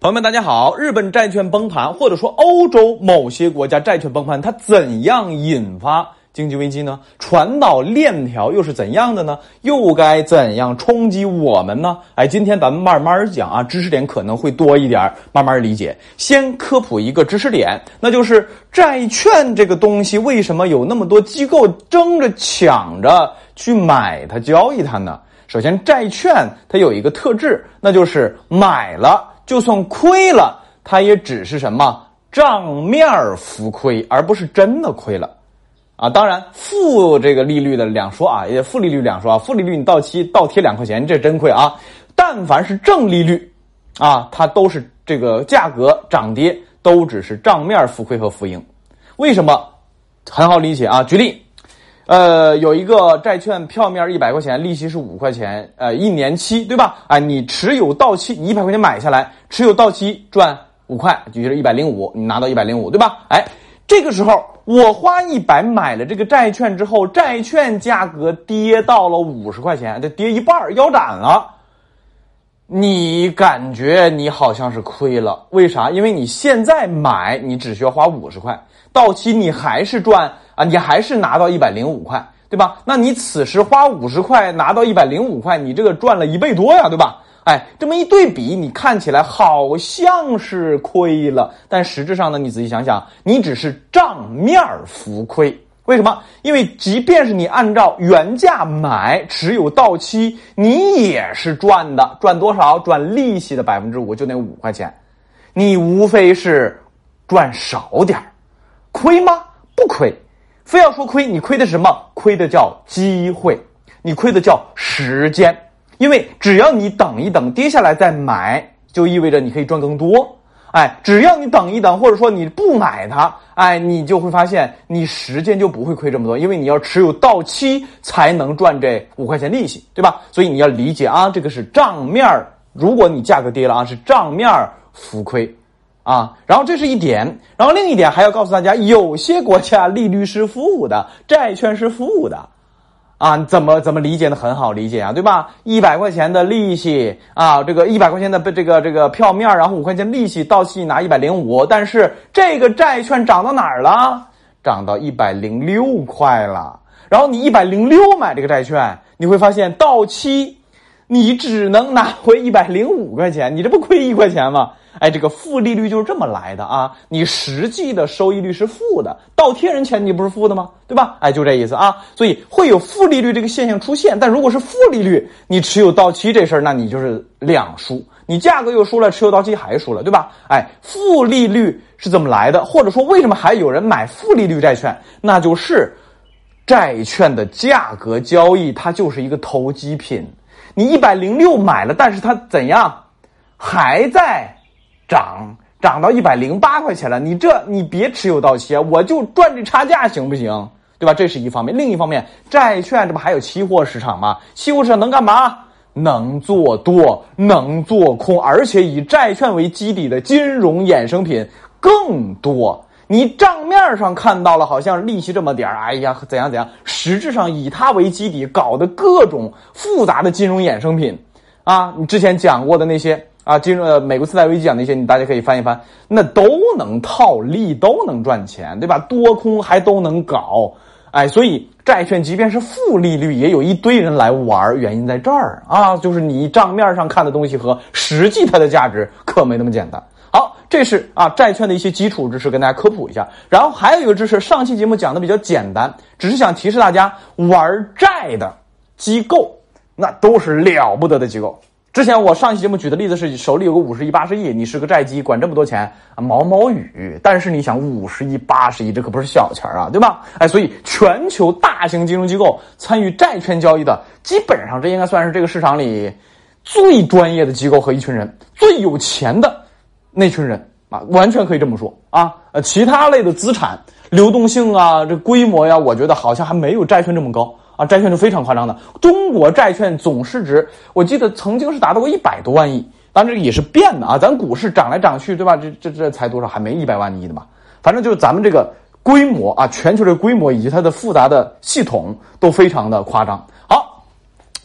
朋友们，大家好！日本债券崩盘，或者说欧洲某些国家债券崩盘，它怎样引发经济危机呢？传导链条又是怎样的呢？又该怎样冲击我们呢？哎，今天咱们慢慢讲啊，知识点可能会多一点，慢慢理解。先科普一个知识点，那就是债券这个东西为什么有那么多机构争着抢着去买它、交易它呢？首先，债券它有一个特质，那就是买了。就算亏了，它也只是什么账面浮亏，而不是真的亏了，啊，当然负这个利率的两说啊，也负利率两说啊，负利率你到期倒贴两块钱，这真亏啊。但凡是正利率，啊，它都是这个价格涨跌都只是账面浮亏和浮盈。为什么？很好理解啊，举例。呃，有一个债券票面一百块钱，利息是五块钱，呃，一年期，对吧？哎，你持有到期，你一百块钱买下来，持有到期赚五块，也就是一百零五，你拿到一百零五，对吧？哎，这个时候我花一百买了这个债券之后，债券价格跌到了五十块钱，这跌一半腰斩了，你感觉你好像是亏了？为啥？因为你现在买，你只需要花五十块，到期你还是赚。啊，你还是拿到一百零五块，对吧？那你此时花五十块拿到一百零五块，你这个赚了一倍多呀，对吧？哎，这么一对比，你看起来好像是亏了，但实质上呢，你仔细想想，你只是账面浮亏。为什么？因为即便是你按照原价买，持有到期，你也是赚的，赚多少？赚利息的百分之五，就那五块钱，你无非是赚少点亏吗？不亏。非要说亏，你亏的是什么？亏的叫机会，你亏的叫时间。因为只要你等一等，跌下来再买，就意味着你可以赚更多。哎，只要你等一等，或者说你不买它，哎，你就会发现你时间就不会亏这么多，因为你要持有到期才能赚这五块钱利息，对吧？所以你要理解啊，这个是账面儿，如果你价格跌了啊，是账面儿浮亏。啊，然后这是一点，然后另一点还要告诉大家，有些国家利率是负的，债券是负的，啊，怎么怎么理解呢？很好理解啊，对吧？一百块钱的利息啊，这个一百块钱的这个这个票面，然后五块钱利息到期拿一百零五，但是这个债券涨到哪儿了？涨到一百零六块了。然后你一百零六买这个债券，你会发现到期你只能拿回一百零五块钱，你这不亏一块钱吗？哎，这个负利率就是这么来的啊！你实际的收益率是负的，倒贴人钱你不是负的吗？对吧？哎，就这意思啊！所以会有负利率这个现象出现。但如果是负利率，你持有到期这事儿，那你就是两输，你价格又输了，持有到期还输了，对吧？哎，负利率是怎么来的？或者说为什么还有人买负利率债券？那就是债券的价格交易，它就是一个投机品。你一百零六买了，但是它怎样还在？涨涨到一百零八块钱了，你这你别持有到期，我就赚这差价行不行？对吧？这是一方面，另一方面，债券这不还有期货市场吗？期货市场能干嘛？能做多，能做空，而且以债券为基底的金融衍生品更多。你账面上看到了好像利息这么点儿，哎呀怎样怎样，实质上以它为基底搞的各种复杂的金融衍生品啊，你之前讲过的那些。啊，金融呃，美国次贷危机讲那些，你大家可以翻一翻，那都能套利，都能赚钱，对吧？多空还都能搞，哎，所以债券即便是负利率，也有一堆人来玩，原因在这儿啊，就是你账面上看的东西和实际它的价值可没那么简单。这是啊债券的一些基础知识，跟大家科普一下。然后还有一个知识，上期节目讲的比较简单，只是想提示大家，玩债的机构那都是了不得的机构。之前我上期节目举的例子是手里有个五十亿八十亿，你是个债基，管这么多钱啊毛毛雨。但是你想五十亿八十亿，这可不是小钱啊，对吧？哎，所以全球大型金融机构参与债券交易的，基本上这应该算是这个市场里最专业的机构和一群人，最有钱的那群人啊，完全可以这么说啊。呃，其他类的资产流动性啊，这规模呀，我觉得好像还没有债券这么高。啊，债券是非常夸张的。中国债券总市值，我记得曾经是达到过一百多万亿，当然这个也是变的啊。咱股市涨来涨去，对吧？这这这才多少？还没一百万亿的嘛。反正就是咱们这个规模啊，全球的规模以及它的复杂的系统都非常的夸张。好，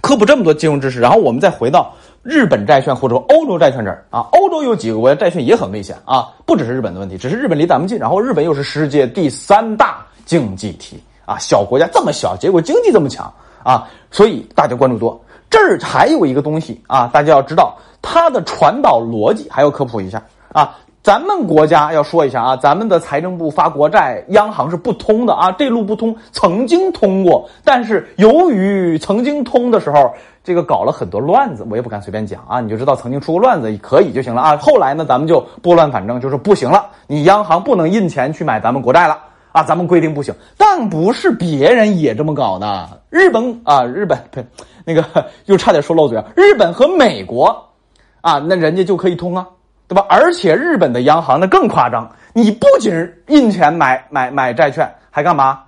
科普这么多金融知识，然后我们再回到日本债券或者欧洲债券这儿啊，欧洲有几个国家债券也很危险啊，不只是日本的问题，只是日本离咱们近，然后日本又是世界第三大经济体啊，小国家这么小，结果经济这么强啊，所以大家关注多。这儿还有一个东西啊，大家要知道它的传导逻辑，还要科普一下啊。咱们国家要说一下啊，咱们的财政部发国债，央行是不通的啊，这路不通。曾经通过，但是由于曾经通的时候，这个搞了很多乱子，我也不敢随便讲啊。你就知道曾经出过乱子，可以就行了啊。后来呢，咱们就拨乱反正，就是不行了，你央行不能印钱去买咱们国债了啊，咱们规定不行。但不是别人也这么搞的，日本啊，日本呸，那个又差点说漏嘴啊，日本和美国啊，那人家就可以通啊。对吧？而且日本的央行那更夸张，你不仅印钱买买买债券，还干嘛？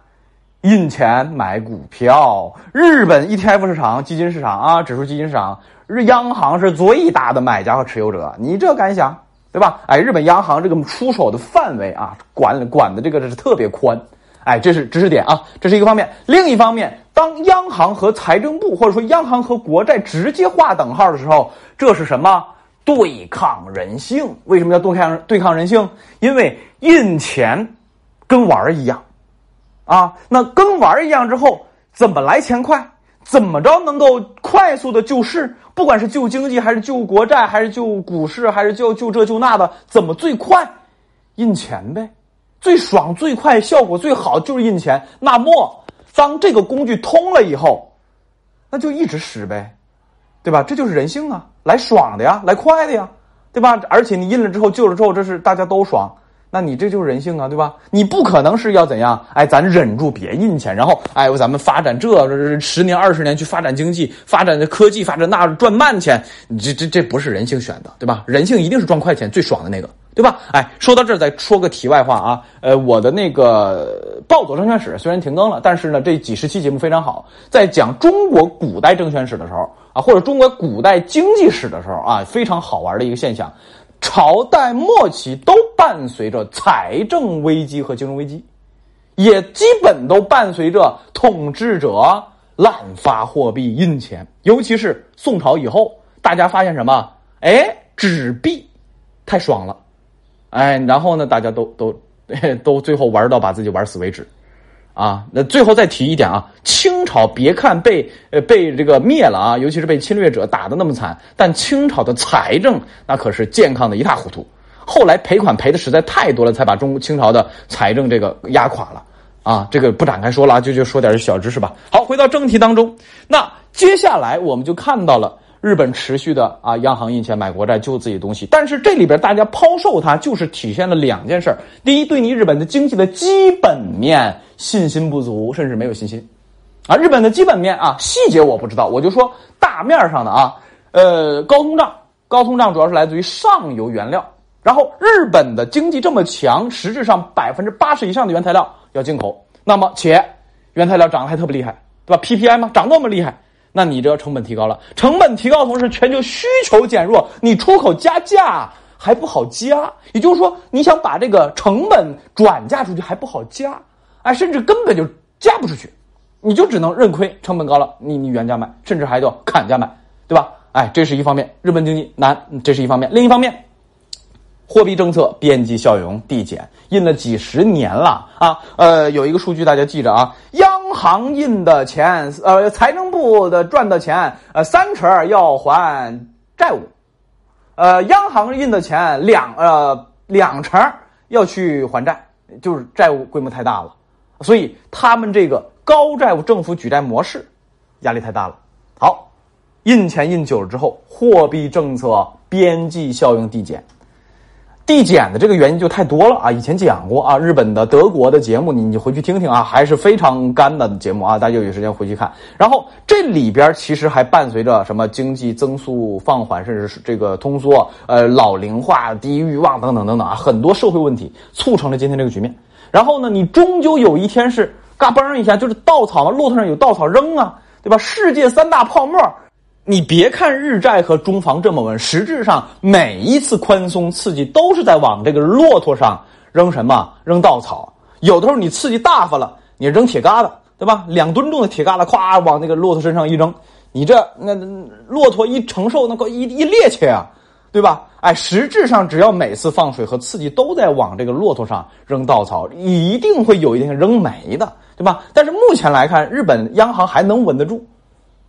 印钱买股票。日本 ETF 市场、基金市场啊，指数基金市场，日央行是最大的买家和持有者。你这敢想？对吧？哎，日本央行这个出手的范围啊，管管的这个是特别宽。哎，这是知识点啊，这是一个方面。另一方面，当央行和财政部或者说央行和国债直接划等号的时候，这是什么？对抗人性，为什么要对抗对抗人性？因为印钱跟玩儿一样啊，那跟玩一样之后，怎么来钱快？怎么着能够快速的救市？不管是救经济，还是救国债，还是救股市，还是救救这救那的，怎么最快？印钱呗，最爽、最快、效果最好就是印钱。那么，当这个工具通了以后，那就一直使呗。对吧？这就是人性啊，来爽的呀，来快的呀，对吧？而且你印了之后，救了之后，这是大家都爽，那你这就是人性啊，对吧？你不可能是要怎样？哎，咱忍住别印钱，然后哎，咱们发展这十年二十年去发展经济，发展的科技，发展那赚慢钱，你这这这不是人性选的，对吧？人性一定是赚快钱最爽的那个。对吧？哎，说到这儿，再说个题外话啊。呃，我的那个暴走证券史虽然停更了，但是呢，这几十期节目非常好。在讲中国古代证券史的时候啊，或者中国古代经济史的时候啊，非常好玩的一个现象：朝代末期都伴随着财政危机和金融危机，也基本都伴随着统治者滥发货币、印钱。尤其是宋朝以后，大家发现什么？哎，纸币太爽了。哎，然后呢，大家都都 都最后玩到把自己玩死为止，啊，那最后再提一点啊，清朝别看被呃被这个灭了啊，尤其是被侵略者打的那么惨，但清朝的财政那可是健康的一塌糊涂，后来赔款赔的实在太多了，才把中清朝的财政这个压垮了啊，这个不展开说了，就就说点小知识吧。好，回到正题当中，那接下来我们就看到了。日本持续的啊，央行印钱买国债救自己东西，但是这里边大家抛售它，就是体现了两件事第一，对你日本的经济的基本面信心不足，甚至没有信心，啊，日本的基本面啊，细节我不知道，我就说大面上的啊，呃，高通胀，高通胀主要是来自于上游原料，然后日本的经济这么强，实质上百分之八十以上的原材料要进口，那么且原材料涨得还特别厉害，对吧？PPI 吗？涨那么厉害？那你这成本提高了，成本提高同时全球需求减弱，你出口加价还不好加，也就是说你想把这个成本转嫁出去还不好加，哎，甚至根本就加不出去，你就只能认亏，成本高了，你你原价卖，甚至还要砍价卖，对吧？哎，这是一方面，日本经济难，这是一方面，另一方面。货币政策边际效用递减，印了几十年了啊！呃，有一个数据大家记着啊，央行印的钱，呃，财政部的赚的钱，呃，三成要还债务，呃，央行印的钱两呃两成要去还债，就是债务规模太大了，所以他们这个高债务政府举债模式压力太大了。好，印钱印久了之后，货币政策边际效应递减。递减的这个原因就太多了啊！以前讲过啊，日本的、德国的节目，你你回去听听啊，还是非常干的节目啊，大家有时间回去看。然后这里边其实还伴随着什么经济增速放缓，甚至是这个通缩、呃老龄化、低欲望等等等等啊，很多社会问题促成了今天这个局面。然后呢，你终究有一天是嘎嘣一下，就是稻草嘛，骆驼上有稻草扔啊，对吧？世界三大泡沫。你别看日债和中房这么稳，实质上每一次宽松刺激都是在往这个骆驼上扔什么？扔稻草。有的时候你刺激大发了，你扔铁疙瘩，对吧？两吨重的铁疙瘩，咵往那个骆驼身上一扔，你这那骆驼一承受，那个一一趔趄啊，对吧？哎，实质上只要每次放水和刺激都在往这个骆驼上扔稻草，一定会有一天扔没的，对吧？但是目前来看，日本央行还能稳得住。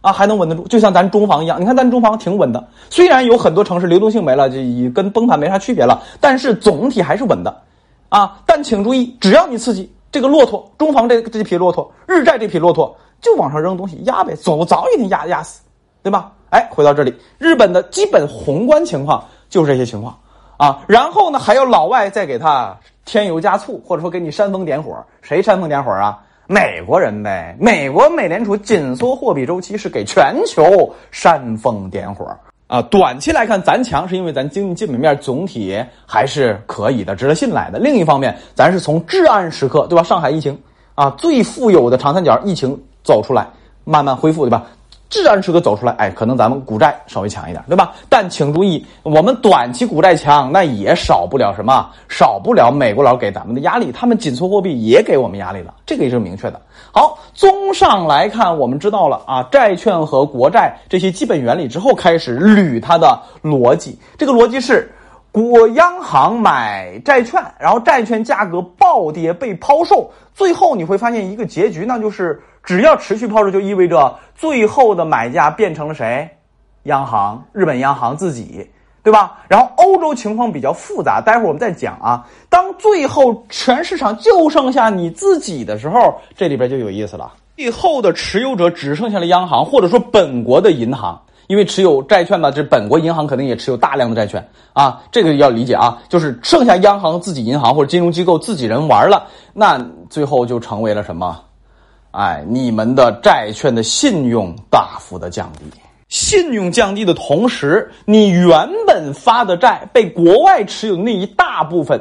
啊，还能稳得住，就像咱中房一样。你看咱中房挺稳的，虽然有很多城市流动性没了，就跟崩盘没啥区别了，但是总体还是稳的。啊，但请注意，只要你刺激这个骆驼，中房这这匹骆驼，日债这匹骆驼，就往上扔东西压呗，走早一天压压死，对吧？哎，回到这里，日本的基本宏观情况就是这些情况啊。然后呢，还有老外再给他添油加醋，或者说给你煽风点火，谁煽风点火啊？美国人呗，美国美联储紧缩货币周期是给全球煽风点火啊。短期来看，咱强是因为咱经济基本面总体还是可以的，值得信赖的。另一方面，咱是从至暗时刻，对吧？上海疫情啊，最富有的长三角疫情走出来，慢慢恢复，对吧？自然时刻走出来，哎，可能咱们股债稍微强一点，对吧？但请注意，我们短期股债强，那也少不了什么，少不了美国佬给咱们的压力，他们紧缩货币也给我们压力了，这个也是明确的。好，综上来看，我们知道了啊，债券和国债这些基本原理之后，开始捋它的逻辑。这个逻辑是，国央行买债券，然后债券价格暴跌被抛售，最后你会发现一个结局，那就是。只要持续抛售，就意味着最后的买家变成了谁？央行，日本央行自己，对吧？然后欧洲情况比较复杂，待会儿我们再讲啊。当最后全市场就剩下你自己的时候，这里边就有意思了。最后的持有者只剩下了央行，或者说本国的银行，因为持有债券嘛，这本国银行肯定也持有大量的债券啊。这个要理解啊，就是剩下央行自己银行或者金融机构自己人玩了，那最后就成为了什么？哎，你们的债券的信用大幅的降低，信用降低的同时，你原本发的债被国外持有那一大部分，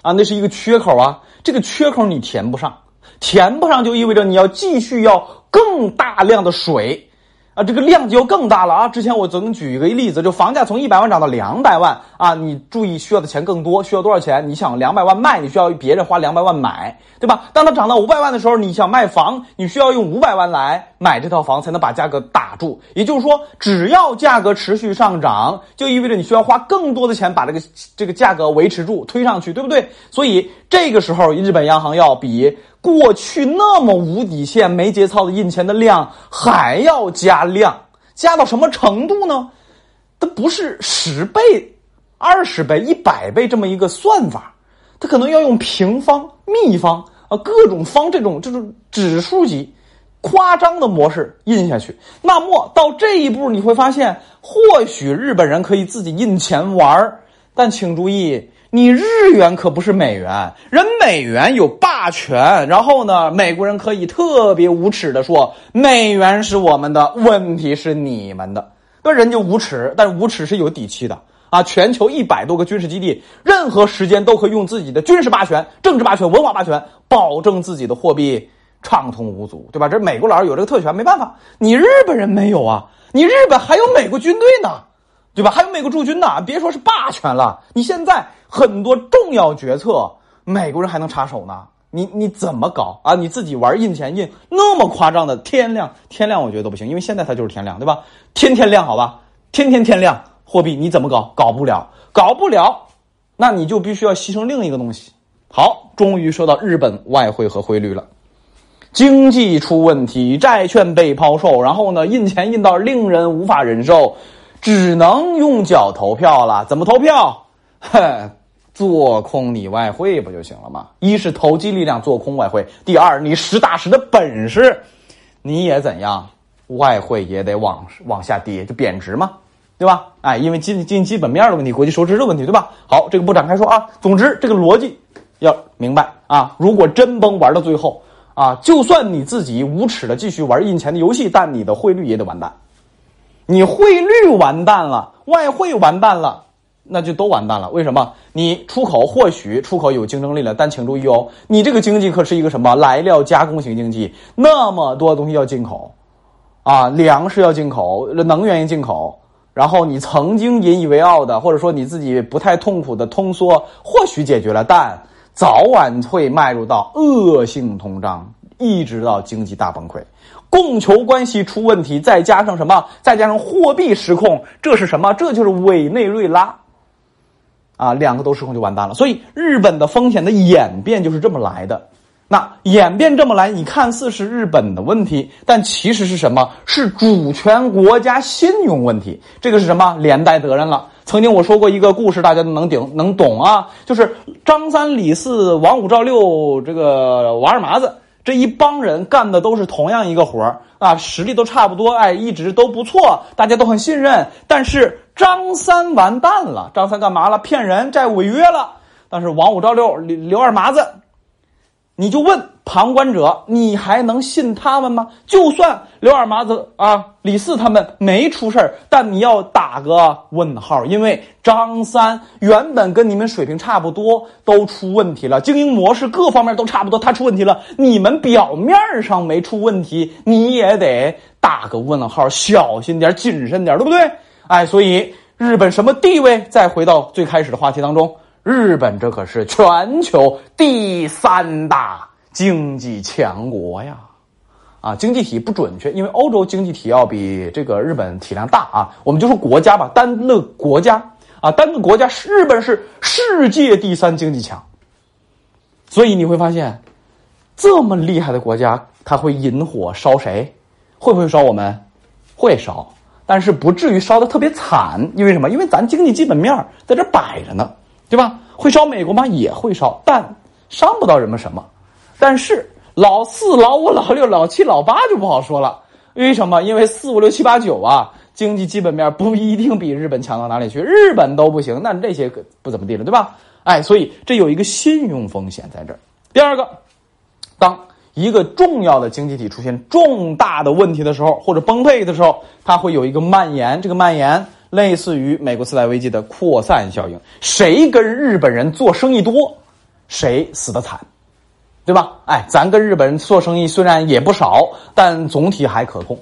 啊，那是一个缺口啊，这个缺口你填不上，填不上就意味着你要继续要更大量的水。啊，这个量就更大了啊！之前我曾举一个例子，就房价从一百万涨到两百万啊，你注意需要的钱更多，需要多少钱？你想两百万卖，你需要别人花两百万买，对吧？当它涨到五百万的时候，你想卖房，你需要用五百万来买这套房，才能把价格打住。也就是说，只要价格持续上涨，就意味着你需要花更多的钱把这个这个价格维持住，推上去，对不对？所以这个时候，日本央行要比。过去那么无底线、没节操的印钱的量还要加量，加到什么程度呢？它不是十倍、二十倍、一百倍这么一个算法，它可能要用平方、秘方啊各种方这种这种指数级夸张的模式印下去。那么到这一步，你会发现，或许日本人可以自己印钱玩儿但请注意。你日元可不是美元，人美元有霸权，然后呢，美国人可以特别无耻的说，美元是我们的，问题是你们的，那人就无耻，但是无耻是有底气的啊！全球一百多个军事基地，任何时间都可以用自己的军事霸权、政治霸权、文化霸权，保证自己的货币畅通无阻，对吧？这美国佬有这个特权，没办法，你日本人没有啊，你日本还有美国军队呢。对吧？还有美国驻军呢，别说是霸权了，你现在很多重要决策，美国人还能插手呢。你你怎么搞啊？你自己玩印钱印那么夸张的天量，天量我觉得都不行，因为现在它就是天量，对吧？天天量好吧，天天天量货币你怎么搞？搞不了，搞不了，那你就必须要牺牲另一个东西。好，终于说到日本外汇和汇率了，经济出问题，债券被抛售，然后呢，印钱印到令人无法忍受。只能用脚投票了，怎么投票？哼，做空你外汇不就行了吗？一是投机力量做空外汇，第二你实打实的本事，你也怎样？外汇也得往往下跌，就贬值嘛，对吧？哎，因为经经基本面的问题，国际收支的问题，对吧？好，这个不展开说啊。总之，这个逻辑要明白啊。如果真崩玩到最后啊，就算你自己无耻的继续玩印钱的游戏，但你的汇率也得完蛋。你汇率完蛋了，外汇完蛋了，那就都完蛋了。为什么？你出口或许出口有竞争力了，但请注意哦，你这个经济可是一个什么来料加工型经济，那么多东西要进口，啊，粮食要进口，能源要进口，然后你曾经引以为傲的，或者说你自己不太痛苦的通缩，或许解决了，但早晚会迈入到恶性通胀，一直到经济大崩溃。供求关系出问题，再加上什么？再加上货币失控，这是什么？这就是委内瑞拉。啊，两个都失控就完蛋了。所以日本的风险的演变就是这么来的。那演变这么来，你看似是日本的问题，但其实是什么？是主权国家信用问题。这个是什么？连带责任了。曾经我说过一个故事，大家都能顶能懂啊，就是张三李四王五赵六这个王二麻子这一帮人干的都是同样一个活儿啊，实力都差不多，哎，一直都不错，大家都很信任。但是张三完蛋了，张三干嘛了？骗人，债务违约了。但是王五赵六刘刘二麻子。你就问旁观者，你还能信他们吗？就算刘二麻子啊、李四他们没出事儿，但你要打个问号，因为张三原本跟你们水平差不多，都出问题了，经营模式各方面都差不多，他出问题了，你们表面上没出问题，你也得打个问号，小心点，谨慎点，对不对？哎，所以日本什么地位？再回到最开始的话题当中。日本这可是全球第三大经济强国呀，啊，经济体不准确，因为欧洲经济体要比这个日本体量大啊。我们就说国家吧，单个国家啊，单个国家，日本是世界第三经济强。所以你会发现，这么厉害的国家，它会引火烧谁？会不会烧我们？会烧，但是不至于烧的特别惨。因为什么？因为咱经济基本面在这摆着呢。对吧？会烧美国吗？也会烧，但伤不到人们什么。但是老四、老五、老六、老七、老八就不好说了。为什么？因为四五六七八九啊，经济基本面不一定比日本强到哪里去，日本都不行，那这些不怎么地了，对吧？哎，所以这有一个信用风险在这儿。第二个，当一个重要的经济体出现重大的问题的时候，或者崩溃的时候，它会有一个蔓延，这个蔓延。类似于美国次贷危机的扩散效应，谁跟日本人做生意多，谁死的惨，对吧？哎，咱跟日本人做生意虽然也不少，但总体还可控，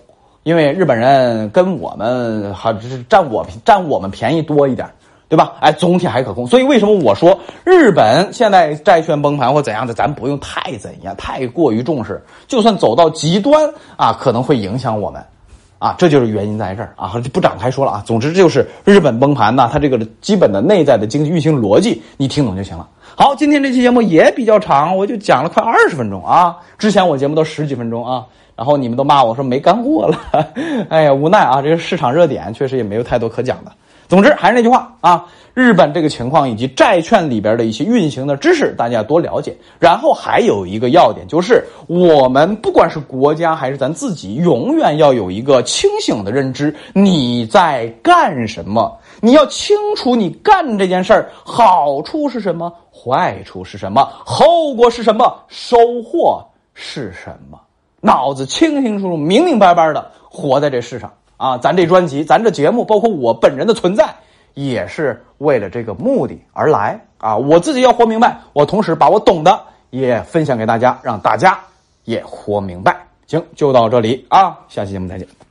因为日本人跟我们还是占我占我们便宜多一点，对吧？哎，总体还可控。所以为什么我说日本现在债券崩盘或怎样的，咱不用太怎样，太过于重视，就算走到极端啊，可能会影响我们。啊，这就是原因在这儿啊，就不展开说了啊。总之，就是日本崩盘呐，它这个基本的内在的经济运行逻辑，你听懂就行了。好，今天这期节目也比较长，我就讲了快二十分钟啊。之前我节目都十几分钟啊，然后你们都骂我说没干货了，哎呀，无奈啊，这个市场热点确实也没有太多可讲的。总之还是那句话啊，日本这个情况以及债券里边的一些运行的知识，大家要多了解。然后还有一个要点就是，我们不管是国家还是咱自己，永远要有一个清醒的认知：你在干什么？你要清楚你干这件事儿好处是什么，坏处是什么，后果是什么，收获是什么？脑子清清楚楚、明明白白的活在这世上。啊，咱这专辑，咱这节目，包括我本人的存在，也是为了这个目的而来啊！我自己要活明白，我同时把我懂的也分享给大家，让大家也活明白。行，就到这里啊，下期节目再见。